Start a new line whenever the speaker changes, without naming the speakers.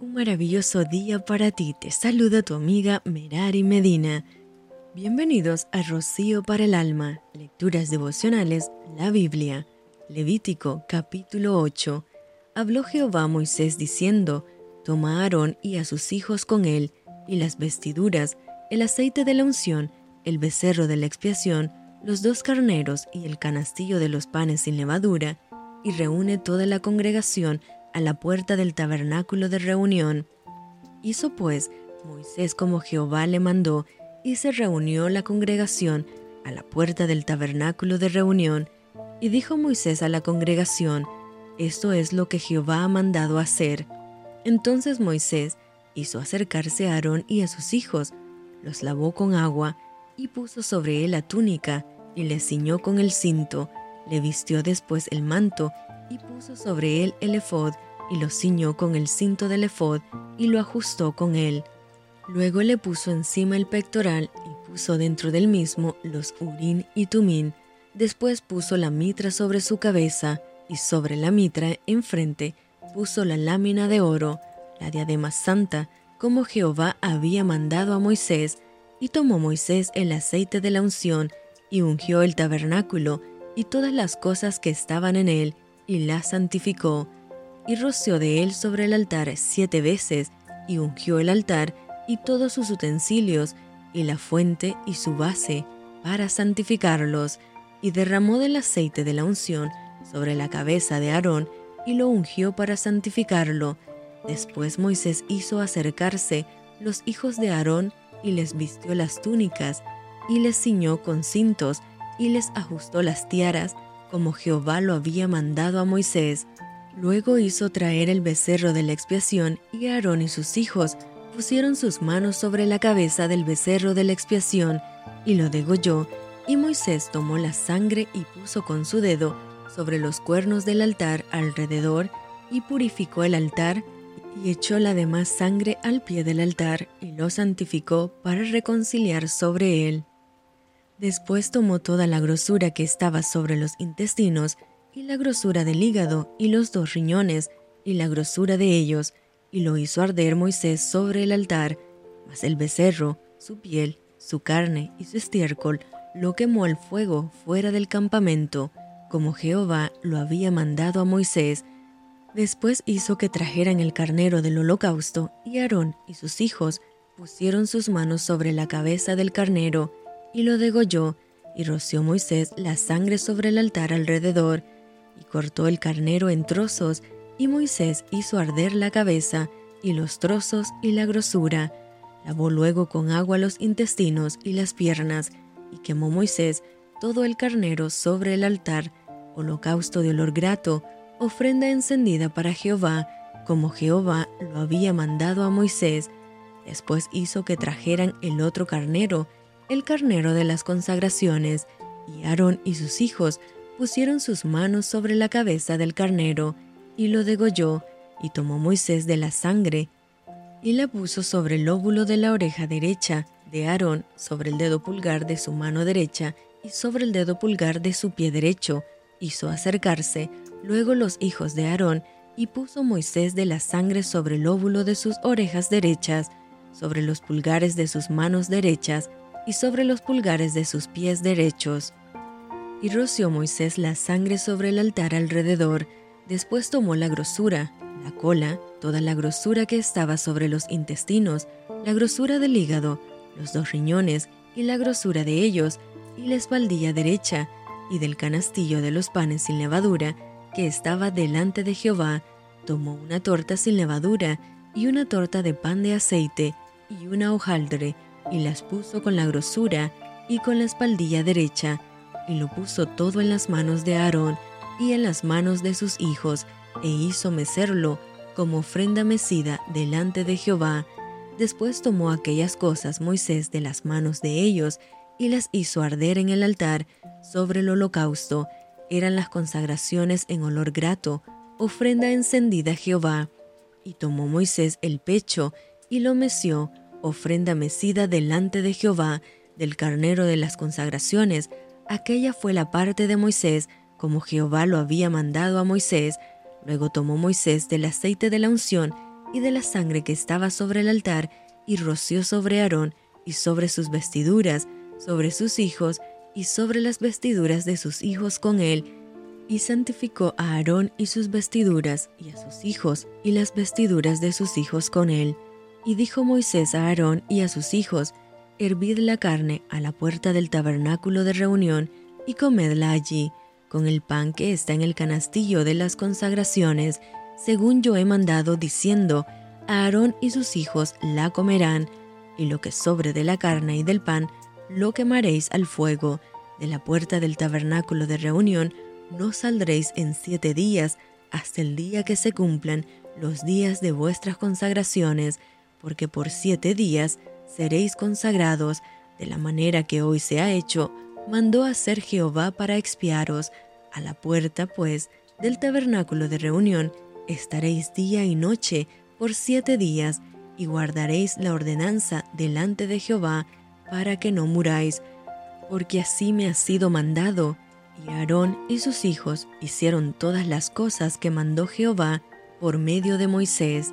Un maravilloso día para ti. Te saluda tu amiga Merari Medina. Bienvenidos a Rocío para el Alma, Lecturas Devocionales, la Biblia. Levítico capítulo 8. Habló Jehová a Moisés diciendo, Toma a Aarón y a sus hijos con él, y las vestiduras, el aceite de la unción, el becerro de la expiación, los dos carneros y el canastillo de los panes sin levadura, y reúne toda la congregación a la puerta del tabernáculo de reunión. Hizo pues Moisés como Jehová le mandó, y se reunió la congregación a la puerta del tabernáculo de reunión, y dijo Moisés a la congregación, Esto es lo que Jehová ha mandado hacer. Entonces Moisés hizo acercarse a Aarón y a sus hijos, los lavó con agua, y puso sobre él la túnica, y le ciñó con el cinto, le vistió después el manto, y puso sobre él el efod, y lo ciñó con el cinto del efod, y lo ajustó con él. Luego le puso encima el pectoral, y puso dentro del mismo los urín y tumín. Después puso la mitra sobre su cabeza, y sobre la mitra enfrente puso la lámina de oro, la diadema santa, como Jehová había mandado a Moisés, y tomó Moisés el aceite de la unción, y ungió el tabernáculo, y todas las cosas que estaban en él, y la santificó, y roció de él sobre el altar siete veces, y ungió el altar, y todos sus utensilios, y la fuente y su base, para santificarlos, y derramó del aceite de la unción sobre la cabeza de Aarón, y lo ungió para santificarlo. Después Moisés hizo acercarse los hijos de Aarón, y les vistió las túnicas, y les ciñó con cintos, y les ajustó las tiaras, como Jehová lo había mandado a Moisés. Luego hizo traer el becerro de la expiación, y Aarón y sus hijos pusieron sus manos sobre la cabeza del becerro de la expiación, y lo degolló, y Moisés tomó la sangre y puso con su dedo sobre los cuernos del altar alrededor, y purificó el altar, y echó la demás sangre al pie del altar, y lo santificó para reconciliar sobre él. Después tomó toda la grosura que estaba sobre los intestinos, y la grosura del hígado, y los dos riñones, y la grosura de ellos, y lo hizo arder Moisés sobre el altar, mas el becerro, su piel, su carne y su estiércol, lo quemó al fuego fuera del campamento, como Jehová lo había mandado a Moisés. Después hizo que trajeran el carnero del holocausto, y Aarón y sus hijos pusieron sus manos sobre la cabeza del carnero, y lo degolló, y roció Moisés la sangre sobre el altar alrededor, y cortó el carnero en trozos, y Moisés hizo arder la cabeza, y los trozos y la grosura. Lavó luego con agua los intestinos y las piernas, y quemó Moisés todo el carnero sobre el altar, holocausto de olor grato, ofrenda encendida para Jehová, como Jehová lo había mandado a Moisés. Después hizo que trajeran el otro carnero, el carnero de las consagraciones, y Aarón y sus hijos pusieron sus manos sobre la cabeza del carnero, y lo degolló, y tomó Moisés de la sangre, y la puso sobre el lóbulo de la oreja derecha de Aarón, sobre el dedo pulgar de su mano derecha, y sobre el dedo pulgar de su pie derecho, hizo acercarse luego los hijos de Aarón, y puso Moisés de la sangre sobre el lóbulo de sus orejas derechas, sobre los pulgares de sus manos derechas, y sobre los pulgares de sus pies derechos. Y roció Moisés la sangre sobre el altar alrededor, después tomó la grosura, la cola, toda la grosura que estaba sobre los intestinos, la grosura del hígado, los dos riñones y la grosura de ellos, y la espaldilla derecha, y del canastillo de los panes sin levadura, que estaba delante de Jehová, tomó una torta sin levadura, y una torta de pan de aceite, y una hojaldre, y las puso con la grosura y con la espaldilla derecha, y lo puso todo en las manos de Aarón y en las manos de sus hijos, e hizo mecerlo como ofrenda mecida delante de Jehová. Después tomó aquellas cosas Moisés de las manos de ellos, y las hizo arder en el altar sobre el holocausto. Eran las consagraciones en olor grato, ofrenda encendida a Jehová. Y tomó Moisés el pecho, y lo meció, ofrenda mecida delante de Jehová, del carnero de las consagraciones, aquella fue la parte de Moisés, como Jehová lo había mandado a Moisés. Luego tomó Moisés del aceite de la unción, y de la sangre que estaba sobre el altar, y roció sobre Aarón y sobre sus vestiduras, sobre sus hijos y sobre las vestiduras de sus hijos con él, y santificó a Aarón y sus vestiduras, y a sus hijos y las vestiduras de sus hijos con él. Y dijo Moisés a Aarón y a sus hijos, Hervid la carne a la puerta del tabernáculo de reunión, y comedla allí, con el pan que está en el canastillo de las consagraciones, según yo he mandado, diciendo, Aarón y sus hijos la comerán, y lo que sobre de la carne y del pan, lo quemaréis al fuego. De la puerta del tabernáculo de reunión no saldréis en siete días, hasta el día que se cumplan los días de vuestras consagraciones, porque por siete días seréis consagrados, de la manera que hoy se ha hecho, mandó hacer Jehová para expiaros. A la puerta, pues, del tabernáculo de reunión, estaréis día y noche por siete días, y guardaréis la ordenanza delante de Jehová, para que no muráis, porque así me ha sido mandado. Y Aarón y sus hijos hicieron todas las cosas que mandó Jehová por medio de Moisés.